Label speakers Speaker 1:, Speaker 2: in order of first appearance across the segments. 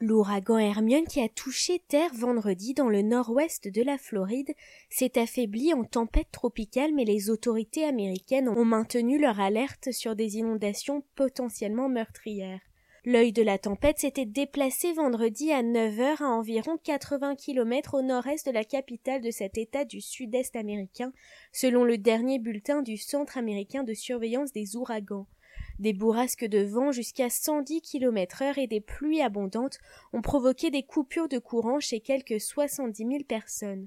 Speaker 1: L'ouragan Hermione qui a touché terre vendredi dans le nord-ouest de la Floride s'est affaibli en tempête tropicale mais les autorités américaines ont maintenu leur alerte sur des inondations potentiellement meurtrières. L'œil de la tempête s'était déplacé vendredi à 9 heures à environ 80 km au nord-est de la capitale de cet État du sud-est américain, selon le dernier bulletin du Centre américain de surveillance des ouragans. Des bourrasques de vent jusqu'à 110 km heure et des pluies abondantes ont provoqué des coupures de courant chez quelques 70 000 personnes.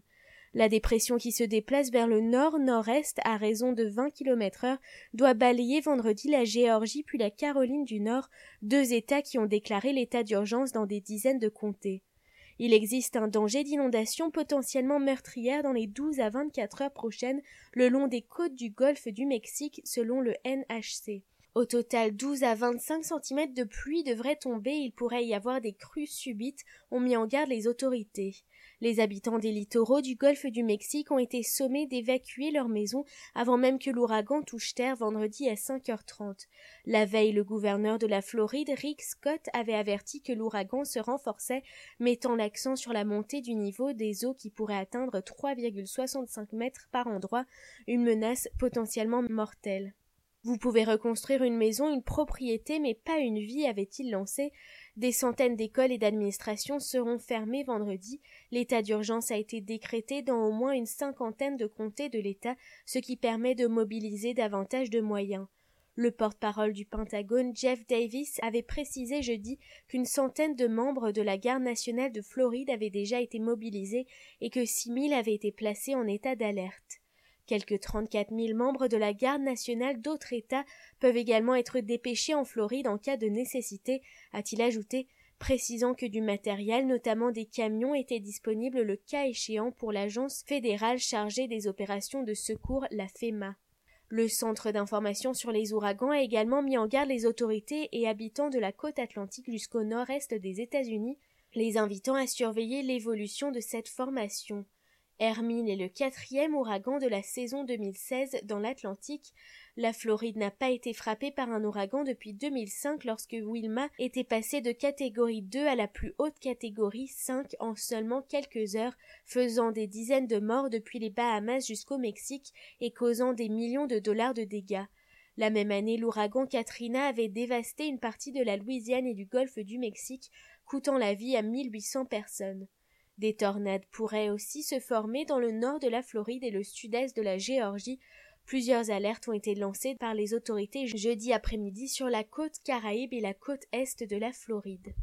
Speaker 1: La dépression qui se déplace vers le nord-nord-est à raison de 20 km heure doit balayer vendredi la Géorgie puis la Caroline du Nord, deux États qui ont déclaré l'état d'urgence dans des dizaines de comtés. Il existe un danger d'inondation potentiellement meurtrière dans les 12 à 24 heures prochaines le long des côtes du golfe du Mexique selon le NHC. Au total, 12 à 25 cm de pluie devraient tomber, il pourrait y avoir des crues subites, ont mis en garde les autorités. Les habitants des littoraux du golfe du Mexique ont été sommés d'évacuer leurs maisons avant même que l'ouragan touche terre vendredi à 5h30. La veille, le gouverneur de la Floride, Rick Scott, avait averti que l'ouragan se renforçait, mettant l'accent sur la montée du niveau des eaux qui pourrait atteindre 3,65 mètres par endroit, une menace potentiellement mortelle. Vous pouvez reconstruire une maison, une propriété, mais pas une vie, avait-il lancé. Des centaines d'écoles et d'administrations seront fermées vendredi. L'état d'urgence a été décrété dans au moins une cinquantaine de comtés de l'État, ce qui permet de mobiliser davantage de moyens. Le porte-parole du Pentagone, Jeff Davis, avait précisé jeudi qu'une centaine de membres de la garde nationale de Floride avaient déjà été mobilisés et que six mille avaient été placés en état d'alerte. Quelques 34 000 membres de la garde nationale d'autres États peuvent également être dépêchés en Floride en cas de nécessité, a-t-il ajouté, précisant que du matériel, notamment des camions, était disponible le cas échéant pour l'agence fédérale chargée des opérations de secours, la FEMA. Le Centre d'information sur les ouragans a également mis en garde les autorités et habitants de la côte atlantique jusqu'au nord-est des États-Unis, les invitant à surveiller l'évolution de cette formation. Hermine est le quatrième ouragan de la saison 2016 dans l'Atlantique. La Floride n'a pas été frappée par un ouragan depuis 2005 lorsque Wilma était passé de catégorie 2 à la plus haute catégorie 5 en seulement quelques heures, faisant des dizaines de morts depuis les Bahamas jusqu'au Mexique et causant des millions de dollars de dégâts. La même année, l'ouragan Katrina avait dévasté une partie de la Louisiane et du golfe du Mexique, coûtant la vie à 1800 personnes. Des tornades pourraient aussi se former dans le nord de la Floride et le sud-est de la Géorgie. Plusieurs alertes ont été lancées par les autorités jeudi après-midi sur la côte caraïbe et la côte est de la Floride.